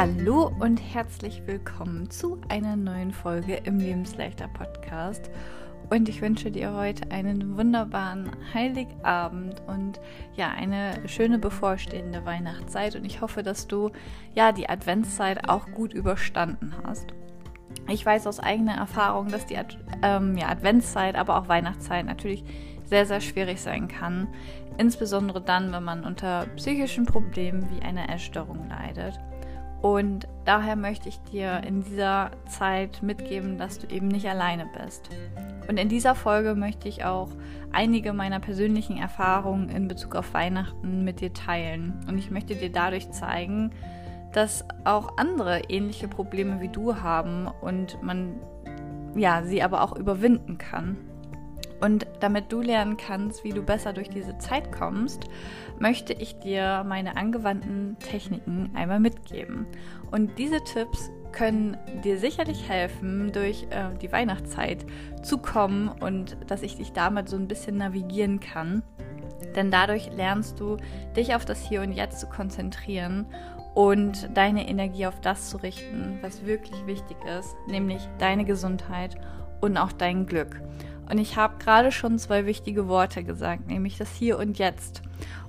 Hallo und herzlich willkommen zu einer neuen Folge im Lebensleichter Podcast. Und ich wünsche dir heute einen wunderbaren Heiligabend und ja, eine schöne bevorstehende Weihnachtszeit. Und ich hoffe, dass du ja die Adventszeit auch gut überstanden hast. Ich weiß aus eigener Erfahrung, dass die Ad ähm, ja, Adventszeit, aber auch Weihnachtszeit natürlich sehr, sehr schwierig sein kann. Insbesondere dann, wenn man unter psychischen Problemen wie einer Essstörung leidet. Und daher möchte ich dir in dieser Zeit mitgeben, dass du eben nicht alleine bist. Und in dieser Folge möchte ich auch einige meiner persönlichen Erfahrungen in Bezug auf Weihnachten mit dir teilen. Und ich möchte dir dadurch zeigen, dass auch andere ähnliche Probleme wie du haben und man ja, sie aber auch überwinden kann. Und damit du lernen kannst, wie du besser durch diese Zeit kommst, möchte ich dir meine angewandten Techniken einmal mitgeben. Und diese Tipps können dir sicherlich helfen, durch äh, die Weihnachtszeit zu kommen und dass ich dich damit so ein bisschen navigieren kann. Denn dadurch lernst du, dich auf das Hier und Jetzt zu konzentrieren und deine Energie auf das zu richten, was wirklich wichtig ist, nämlich deine Gesundheit und auch dein Glück. Und ich habe gerade schon zwei wichtige Worte gesagt, nämlich das Hier und Jetzt.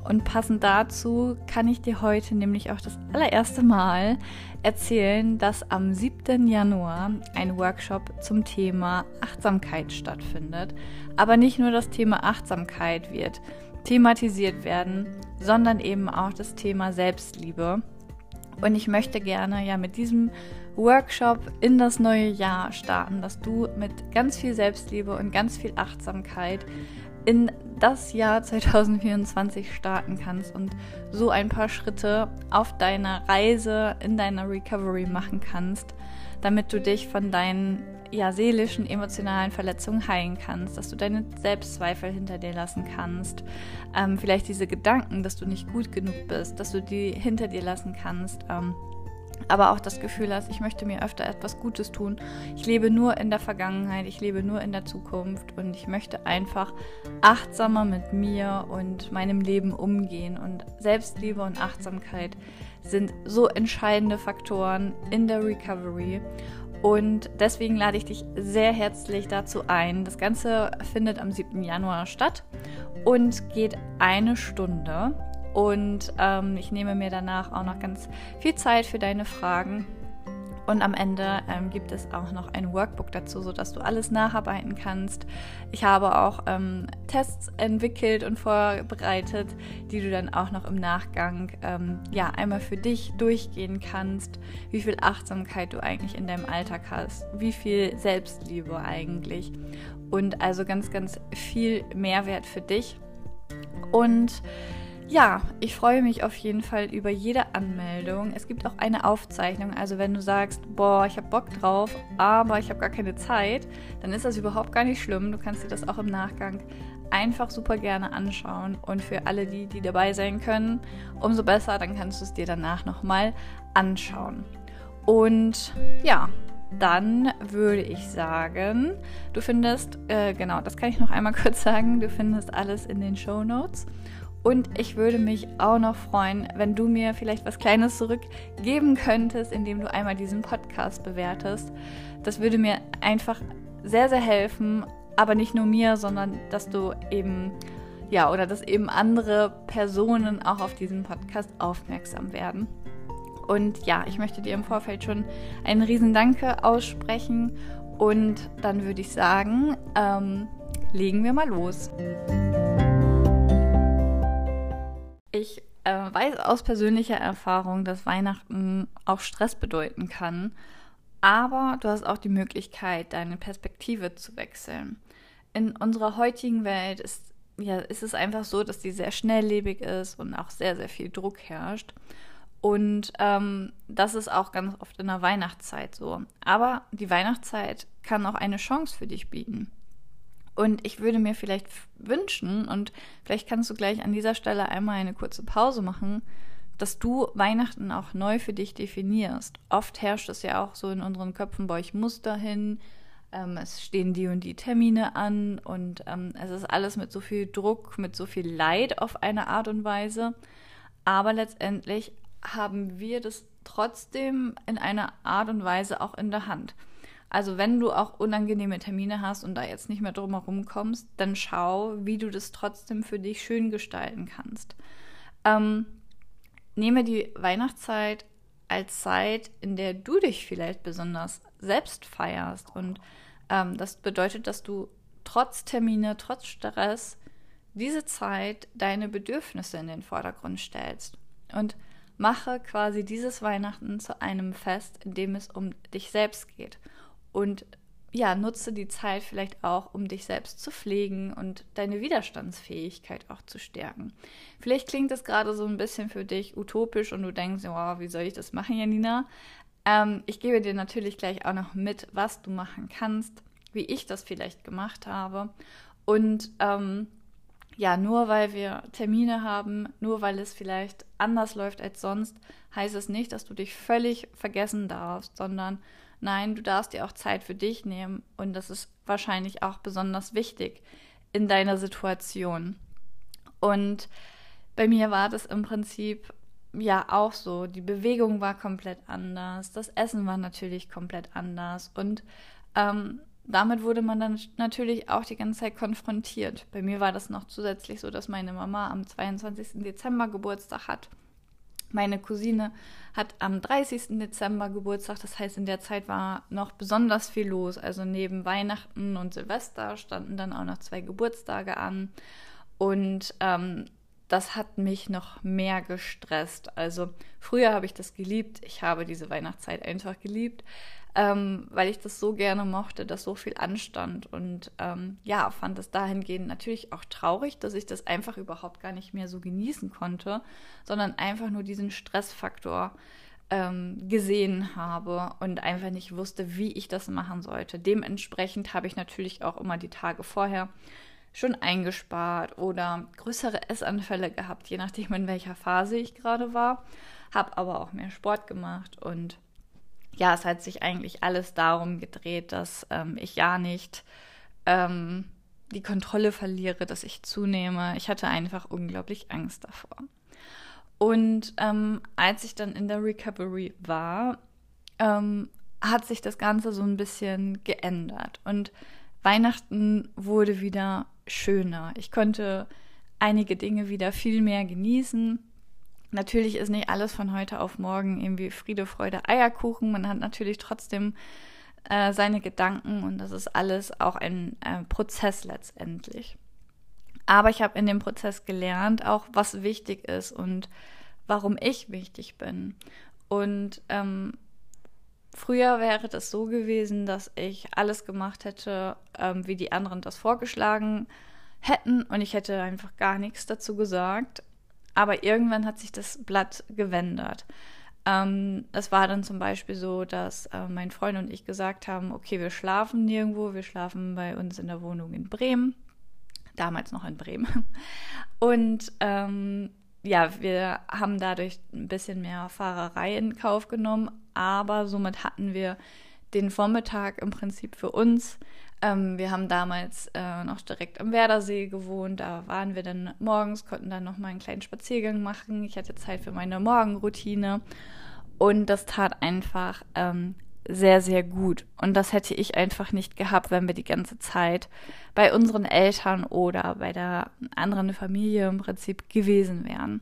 Und passend dazu kann ich dir heute nämlich auch das allererste Mal erzählen, dass am 7. Januar ein Workshop zum Thema Achtsamkeit stattfindet. Aber nicht nur das Thema Achtsamkeit wird thematisiert werden, sondern eben auch das Thema Selbstliebe. Und ich möchte gerne ja mit diesem Workshop in das neue Jahr starten, dass du mit ganz viel Selbstliebe und ganz viel Achtsamkeit in das Jahr 2024 starten kannst und so ein paar Schritte auf deiner Reise in deiner Recovery machen kannst, damit du dich von deinen ja, seelischen, emotionalen Verletzungen heilen kannst, dass du deine Selbstzweifel hinter dir lassen kannst, ähm, vielleicht diese Gedanken, dass du nicht gut genug bist, dass du die hinter dir lassen kannst. Ähm, aber auch das Gefühl hast, ich möchte mir öfter etwas Gutes tun. Ich lebe nur in der Vergangenheit, ich lebe nur in der Zukunft und ich möchte einfach achtsamer mit mir und meinem Leben umgehen. Und Selbstliebe und Achtsamkeit sind so entscheidende Faktoren in der Recovery. Und deswegen lade ich dich sehr herzlich dazu ein. Das Ganze findet am 7. Januar statt und geht eine Stunde. Und ähm, ich nehme mir danach auch noch ganz viel Zeit für deine Fragen. Und am Ende ähm, gibt es auch noch ein Workbook dazu, sodass du alles nacharbeiten kannst. Ich habe auch ähm, Tests entwickelt und vorbereitet, die du dann auch noch im Nachgang ähm, ja einmal für dich durchgehen kannst, wie viel Achtsamkeit du eigentlich in deinem Alltag hast, wie viel Selbstliebe eigentlich und also ganz, ganz viel Mehrwert für dich. Und ja, ich freue mich auf jeden Fall über jede Anmeldung. Es gibt auch eine Aufzeichnung. Also wenn du sagst, boah, ich habe Bock drauf, aber ich habe gar keine Zeit, dann ist das überhaupt gar nicht schlimm. Du kannst dir das auch im Nachgang einfach super gerne anschauen. Und für alle die, die dabei sein können, umso besser, dann kannst du es dir danach nochmal anschauen. Und ja, dann würde ich sagen, du findest, äh, genau, das kann ich noch einmal kurz sagen, du findest alles in den Show Notes. Und ich würde mich auch noch freuen, wenn du mir vielleicht was Kleines zurückgeben könntest, indem du einmal diesen Podcast bewertest. Das würde mir einfach sehr, sehr helfen, aber nicht nur mir, sondern dass du eben, ja, oder dass eben andere Personen auch auf diesen Podcast aufmerksam werden. Und ja, ich möchte dir im Vorfeld schon einen riesen Danke aussprechen und dann würde ich sagen, ähm, legen wir mal los. Äh, weiß aus persönlicher Erfahrung, dass Weihnachten auch Stress bedeuten kann. Aber du hast auch die Möglichkeit, deine Perspektive zu wechseln. In unserer heutigen Welt ist, ja, ist es einfach so, dass die sehr schnelllebig ist und auch sehr, sehr viel Druck herrscht. Und ähm, das ist auch ganz oft in der Weihnachtszeit so. Aber die Weihnachtszeit kann auch eine Chance für dich bieten. Und ich würde mir vielleicht wünschen, und vielleicht kannst du gleich an dieser Stelle einmal eine kurze Pause machen, dass du Weihnachten auch neu für dich definierst. Oft herrscht es ja auch so in unseren Köpfen, boah, ich muss dahin, ähm, es stehen die und die Termine an und ähm, es ist alles mit so viel Druck, mit so viel Leid auf eine Art und Weise. Aber letztendlich haben wir das trotzdem in einer Art und Weise auch in der Hand. Also wenn du auch unangenehme Termine hast und da jetzt nicht mehr drumherum kommst, dann schau, wie du das trotzdem für dich schön gestalten kannst. Ähm, nehme die Weihnachtszeit als Zeit, in der du dich vielleicht besonders selbst feierst. Und ähm, das bedeutet, dass du trotz Termine, trotz Stress diese Zeit deine Bedürfnisse in den Vordergrund stellst. Und mache quasi dieses Weihnachten zu einem Fest, in dem es um dich selbst geht und ja, nutze die Zeit vielleicht auch, um dich selbst zu pflegen und deine Widerstandsfähigkeit auch zu stärken. Vielleicht klingt das gerade so ein bisschen für dich utopisch und du denkst, oh, wie soll ich das machen, Janina? Ähm, ich gebe dir natürlich gleich auch noch mit, was du machen kannst, wie ich das vielleicht gemacht habe. Und ähm, ja, nur weil wir Termine haben, nur weil es vielleicht anders läuft als sonst, heißt es nicht, dass du dich völlig vergessen darfst, sondern Nein, du darfst dir auch Zeit für dich nehmen und das ist wahrscheinlich auch besonders wichtig in deiner Situation. Und bei mir war das im Prinzip ja auch so. Die Bewegung war komplett anders, das Essen war natürlich komplett anders und ähm, damit wurde man dann natürlich auch die ganze Zeit konfrontiert. Bei mir war das noch zusätzlich so, dass meine Mama am 22. Dezember Geburtstag hat meine Cousine hat am 30. Dezember Geburtstag, das heißt, in der Zeit war noch besonders viel los. Also neben Weihnachten und Silvester standen dann auch noch zwei Geburtstage an. Und ähm, das hat mich noch mehr gestresst. Also früher habe ich das geliebt. Ich habe diese Weihnachtszeit einfach geliebt ähm, weil ich das so gerne mochte, dass so viel anstand. Und ähm, ja, fand es dahingehend natürlich auch traurig, dass ich das einfach überhaupt gar nicht mehr so genießen konnte, sondern einfach nur diesen Stressfaktor ähm, gesehen habe und einfach nicht wusste, wie ich das machen sollte. Dementsprechend habe ich natürlich auch immer die Tage vorher schon eingespart oder größere Essanfälle gehabt, je nachdem in welcher Phase ich gerade war. Habe aber auch mehr Sport gemacht und ja, es hat sich eigentlich alles darum gedreht, dass ähm, ich ja nicht ähm, die Kontrolle verliere, dass ich zunehme. Ich hatte einfach unglaublich Angst davor. Und ähm, als ich dann in der Recovery war, ähm, hat sich das Ganze so ein bisschen geändert. Und Weihnachten wurde wieder schöner. Ich konnte einige Dinge wieder viel mehr genießen. Natürlich ist nicht alles von heute auf morgen irgendwie Friede, Freude, Eierkuchen. Man hat natürlich trotzdem äh, seine Gedanken und das ist alles auch ein äh, Prozess letztendlich. Aber ich habe in dem Prozess gelernt, auch was wichtig ist und warum ich wichtig bin. Und ähm, früher wäre das so gewesen, dass ich alles gemacht hätte, ähm, wie die anderen das vorgeschlagen hätten und ich hätte einfach gar nichts dazu gesagt. Aber irgendwann hat sich das Blatt gewendet. Ähm, es war dann zum Beispiel so, dass äh, mein Freund und ich gesagt haben, okay, wir schlafen nirgendwo, wir schlafen bei uns in der Wohnung in Bremen, damals noch in Bremen. Und ähm, ja, wir haben dadurch ein bisschen mehr Fahrerei in Kauf genommen, aber somit hatten wir den Vormittag im Prinzip für uns. Ähm, wir haben damals äh, noch direkt am Werdersee gewohnt. Da waren wir dann morgens, konnten dann noch mal einen kleinen Spaziergang machen. Ich hatte Zeit für meine Morgenroutine und das tat einfach ähm, sehr, sehr gut. Und das hätte ich einfach nicht gehabt, wenn wir die ganze Zeit bei unseren Eltern oder bei der anderen Familie im Prinzip gewesen wären.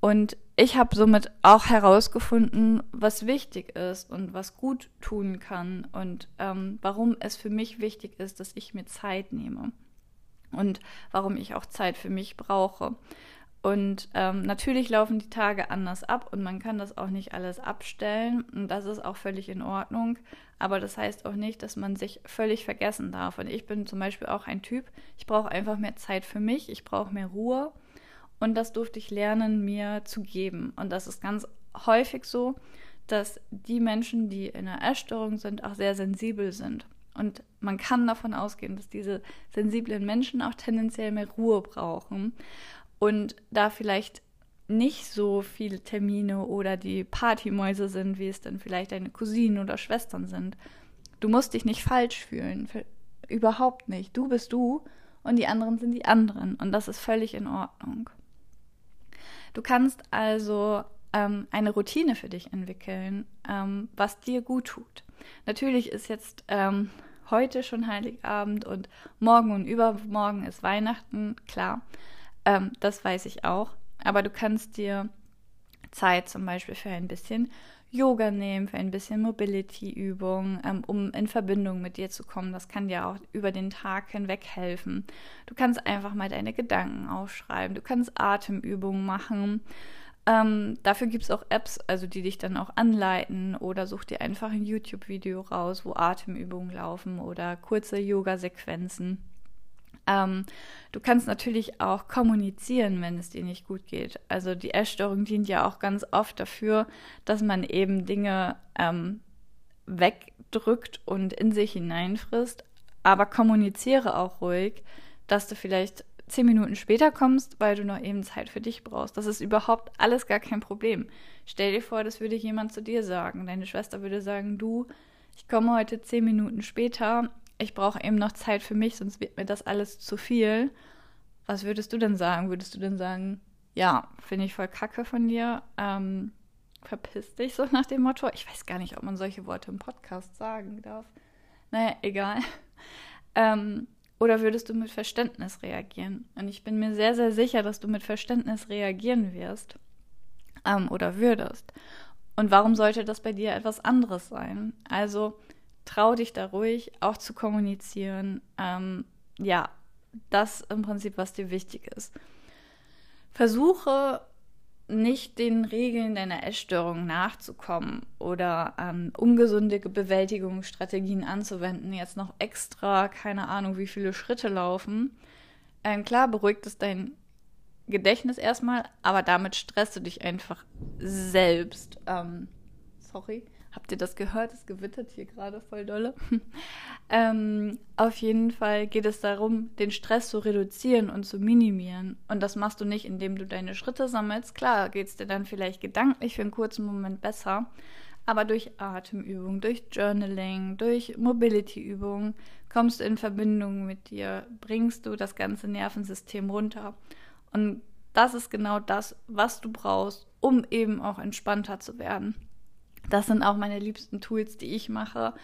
Und ich habe somit auch herausgefunden, was wichtig ist und was gut tun kann und ähm, warum es für mich wichtig ist, dass ich mir Zeit nehme und warum ich auch Zeit für mich brauche. Und ähm, natürlich laufen die Tage anders ab und man kann das auch nicht alles abstellen und das ist auch völlig in Ordnung. Aber das heißt auch nicht, dass man sich völlig vergessen darf. Und ich bin zum Beispiel auch ein Typ, ich brauche einfach mehr Zeit für mich, ich brauche mehr Ruhe und das durfte ich lernen, mir zu geben. Und das ist ganz häufig so, dass die Menschen, die in einer Essstörung sind, auch sehr sensibel sind. Und man kann davon ausgehen, dass diese sensiblen Menschen auch tendenziell mehr Ruhe brauchen und da vielleicht nicht so viele Termine oder die Partymäuse sind, wie es dann vielleicht deine Cousinen oder Schwestern sind. Du musst dich nicht falsch fühlen. Überhaupt nicht. Du bist du und die anderen sind die anderen. Und das ist völlig in Ordnung. Du kannst also ähm, eine Routine für dich entwickeln, ähm, was dir gut tut. Natürlich ist jetzt ähm, heute schon Heiligabend und morgen und übermorgen ist Weihnachten, klar, ähm, das weiß ich auch. Aber du kannst dir Zeit zum Beispiel für ein bisschen Yoga nehmen, für ein bisschen Mobility-Übung, ähm, um in Verbindung mit dir zu kommen. Das kann dir auch über den Tag hinweg helfen. Du kannst einfach mal deine Gedanken aufschreiben. Du kannst Atemübungen machen. Ähm, dafür gibt es auch Apps, also die dich dann auch anleiten oder such dir einfach ein YouTube-Video raus, wo Atemübungen laufen oder kurze Yoga-Sequenzen. Ähm, du kannst natürlich auch kommunizieren, wenn es dir nicht gut geht. Also die Essstörung dient ja auch ganz oft dafür, dass man eben Dinge ähm, wegdrückt und in sich hineinfrisst. Aber kommuniziere auch ruhig, dass du vielleicht zehn Minuten später kommst, weil du noch eben Zeit für dich brauchst. Das ist überhaupt alles gar kein Problem. Stell dir vor, das würde jemand zu dir sagen. Deine Schwester würde sagen, du, ich komme heute zehn Minuten später, ich brauche eben noch Zeit für mich, sonst wird mir das alles zu viel. Was würdest du denn sagen? Würdest du denn sagen, ja, finde ich voll kacke von dir, ähm, verpiss dich so nach dem Motto? Ich weiß gar nicht, ob man solche Worte im Podcast sagen darf. Naja, egal. Ähm, oder würdest du mit Verständnis reagieren? Und ich bin mir sehr, sehr sicher, dass du mit Verständnis reagieren wirst ähm, oder würdest. Und warum sollte das bei dir etwas anderes sein? Also trau dich da ruhig auch zu kommunizieren. Ähm, ja, das im Prinzip, was dir wichtig ist. Versuche nicht den Regeln deiner Essstörung nachzukommen oder ähm, ungesunde Bewältigungsstrategien anzuwenden, jetzt noch extra, keine Ahnung, wie viele Schritte laufen. Ähm, klar beruhigt es dein Gedächtnis erstmal, aber damit stresst du dich einfach selbst. Ähm, sorry. Habt ihr das gehört? Es gewittert hier gerade voll dolle. ähm, auf jeden Fall geht es darum, den Stress zu reduzieren und zu minimieren. Und das machst du nicht, indem du deine Schritte sammelst. Klar geht es dir dann vielleicht gedanklich für einen kurzen Moment besser. Aber durch Atemübung, durch Journaling, durch Mobility-Übungen kommst du in Verbindung mit dir, bringst du das ganze Nervensystem runter. Und das ist genau das, was du brauchst, um eben auch entspannter zu werden. Das sind auch meine liebsten Tools, die ich mache.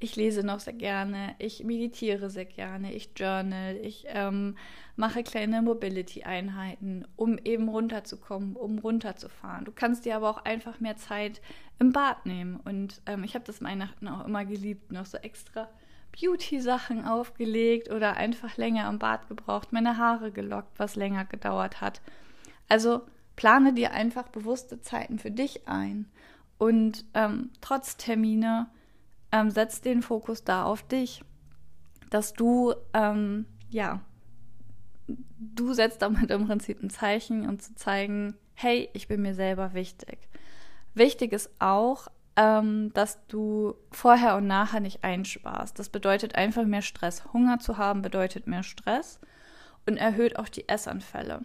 Ich lese noch sehr gerne, ich meditiere sehr gerne, ich journal, ich ähm, mache kleine Mobility-Einheiten, um eben runterzukommen, um runterzufahren. Du kannst dir aber auch einfach mehr Zeit im Bad nehmen. Und ähm, ich habe das Weihnachten auch immer geliebt, noch so extra Beauty-Sachen aufgelegt oder einfach länger im Bad gebraucht, meine Haare gelockt, was länger gedauert hat. Also plane dir einfach bewusste Zeiten für dich ein und ähm, trotz Termine ähm, setzt den Fokus da auf dich, dass du, ähm, ja, du setzt damit im Prinzip ein Zeichen, um zu zeigen, hey, ich bin mir selber wichtig. Wichtig ist auch, ähm, dass du vorher und nachher nicht einsparst. Das bedeutet einfach mehr Stress. Hunger zu haben bedeutet mehr Stress und erhöht auch die Essanfälle.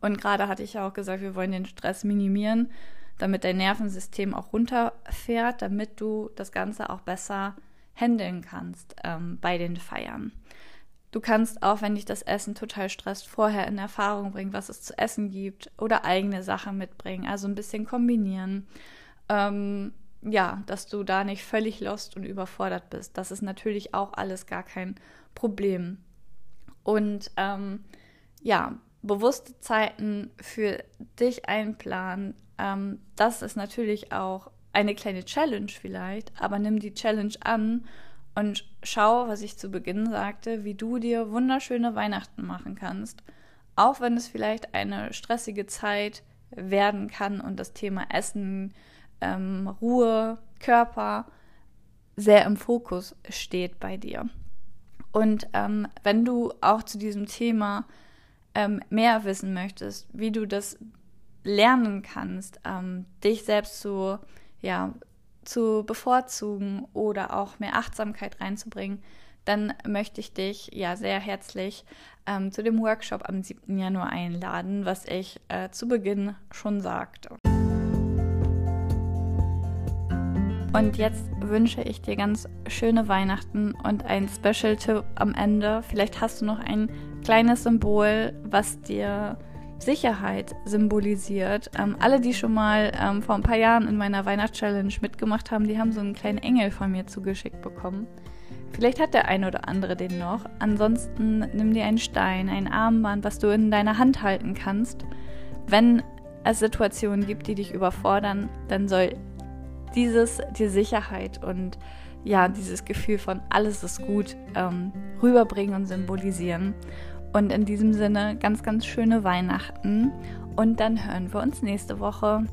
Und gerade hatte ich ja auch gesagt, wir wollen den Stress minimieren damit dein Nervensystem auch runterfährt, damit du das Ganze auch besser handeln kannst ähm, bei den Feiern. Du kannst auch, wenn dich das Essen total stresst, vorher in Erfahrung bringen, was es zu essen gibt oder eigene Sachen mitbringen, also ein bisschen kombinieren. Ähm, ja, dass du da nicht völlig lost und überfordert bist. Das ist natürlich auch alles gar kein Problem. Und ähm, ja, bewusste Zeiten für dich einplanen, ähm, das ist natürlich auch eine kleine Challenge vielleicht, aber nimm die Challenge an und schau, was ich zu Beginn sagte, wie du dir wunderschöne Weihnachten machen kannst, auch wenn es vielleicht eine stressige Zeit werden kann und das Thema Essen, ähm, Ruhe, Körper sehr im Fokus steht bei dir. Und ähm, wenn du auch zu diesem Thema ähm, mehr wissen möchtest, wie du das lernen kannst, ähm, dich selbst zu, ja, zu bevorzugen oder auch mehr Achtsamkeit reinzubringen, dann möchte ich dich ja sehr herzlich ähm, zu dem Workshop am 7. Januar einladen, was ich äh, zu Beginn schon sagte. Und jetzt wünsche ich dir ganz schöne Weihnachten und ein Special-Tipp am Ende. Vielleicht hast du noch ein kleines Symbol, was dir Sicherheit symbolisiert. Ähm, alle, die schon mal ähm, vor ein paar Jahren in meiner Weihnachtschallenge mitgemacht haben, die haben so einen kleinen Engel von mir zugeschickt bekommen. Vielleicht hat der eine oder andere den noch. Ansonsten nimm dir einen Stein, ein Armband, was du in deiner Hand halten kannst. Wenn es Situationen gibt, die dich überfordern, dann soll dieses dir Sicherheit und ja, dieses Gefühl von alles ist gut ähm, rüberbringen und symbolisieren. Und in diesem Sinne ganz, ganz schöne Weihnachten und dann hören wir uns nächste Woche.